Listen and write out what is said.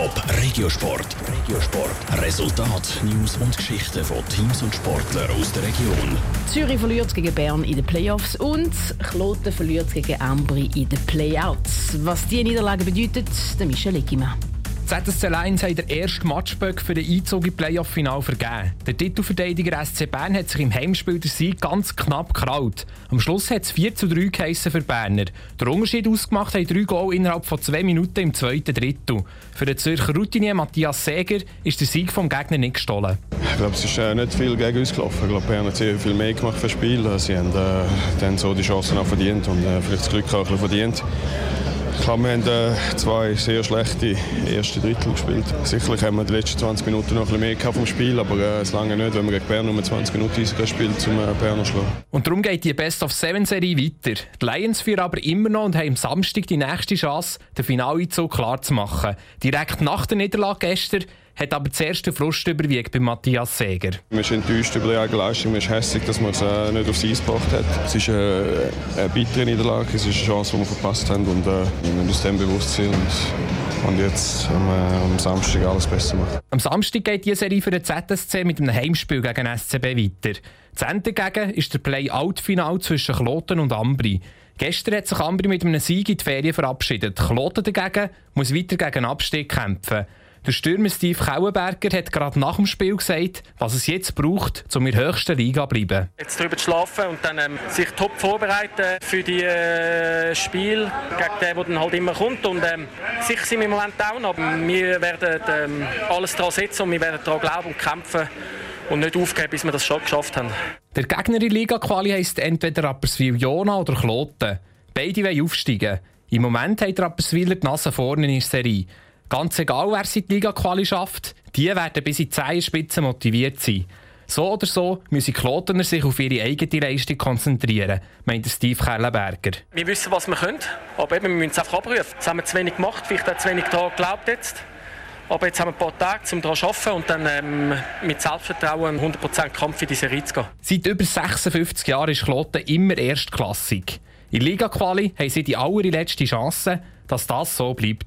Top Regiosport. Regiosport. Resultat, News und Geschichten von Teams und Sportlern aus der Region. Zürich verliert gegen Bern in den Playoffs und Kloten verliert gegen Ambri in den Playouts. Was diese Niederlage bedeutet, der Michel Eggimann. ZSC Lions hat den ersten Matchböck für den Einzug im Playoff-Final vergeben. Der Titelverteidiger SC Bern hat sich im Heimspiel der Sieg ganz knapp gekraut. Am Schluss hat es 4 zu 3 geheissen für Berner. Der Unterschied ausgemacht haben drei Goal innerhalb von zwei Minuten im zweiten Drittel. Für den Zürcher Routinier Matthias Seger ist der Sieg vom Gegner nicht gestohlen. Ich glaube, es ist äh, nicht viel gegen uns gelaufen. Ich glaube, Bern hat sehr viel mehr gemacht für das Spiel. Sie haben äh, dann so die Chancen auch verdient und äh, vielleicht das Glück auch ein bisschen verdient. Klar, wir haben zwei sehr schlechte erste Drittel gespielt. Sicherlich haben wir die letzten 20 Minuten noch ein bisschen mehr vom Spiel, aber äh, es lange nicht, wenn wir gegen Bern nur 20 Minuten spielen, um äh, Berner zu schlagen. Und darum geht die Best of Seven Serie weiter. Die Lions führen aber immer noch und haben am Samstag die nächste Chance, den Finaleinzug klar zu machen. Direkt nach der Niederlage gestern hat aber zuerst der Frust überwiegt bei Matthias Seger. Man ist enttäuscht über die eigene Leistung, man ist hässlich, dass man es äh, nicht aufs Eis gebracht hat. Es ist eine, eine bittere Niederlage, es ist eine Chance, die wir verpasst haben und äh, wir müssen uns dem bewusst sein und, und jetzt am, äh, am Samstag alles besser machen. Am Samstag geht die Serie für den ZSC mit einem Heimspiel gegen SCB weiter. Das Ende dagegen ist der Play-Out-Final zwischen Kloten und Ambri. Gestern hat sich Ambri mit einem Sieg in die Ferien verabschiedet. Kloten dagegen muss weiter gegen Abstieg kämpfen. Der Stürmer Steve Kauenberger hat gerade nach dem Spiel gesagt, was es jetzt braucht, um in der höchsten Liga zu bleiben. Jetzt darüber zu schlafen und dann ähm, sich top vorbereiten für die äh, Spiele gegen den, der dann halt immer kommt. Und ähm, sicher sind wir im Moment down, aber wir werden ähm, alles daran setzen und wir werden daran glauben und kämpfen und nicht aufgeben, bis wir das schon geschafft haben. Der Gegner in Liga-Quali heisst entweder Rapperswil-Jona oder Kloten. Beide wollen aufsteigen. Im Moment hat Rapperswil die Nase vorne in der Serie. Ganz egal, wer sie die Liga-Quali schafft, die werden bis in die Zehenspitze motiviert sein. So oder so müssen Klotener sich auf ihre eigene Leistung konzentrieren, meint Steve Kellenberger. Wir wissen, was wir können, aber eben, wir müssen es einfach abrufen. Jetzt haben wir zu wenig gemacht, vielleicht auch zu wenig daran geglaubt jetzt. Aber jetzt haben wir ein paar Tage, um daran zu arbeiten und dann ähm, mit Selbstvertrauen 100% Kampf in diese Serie zu gehen. Seit über 56 Jahren ist Kloten immer erstklassig. In Liga-Quali haben sie die allerletzte Chance, dass das so bleibt.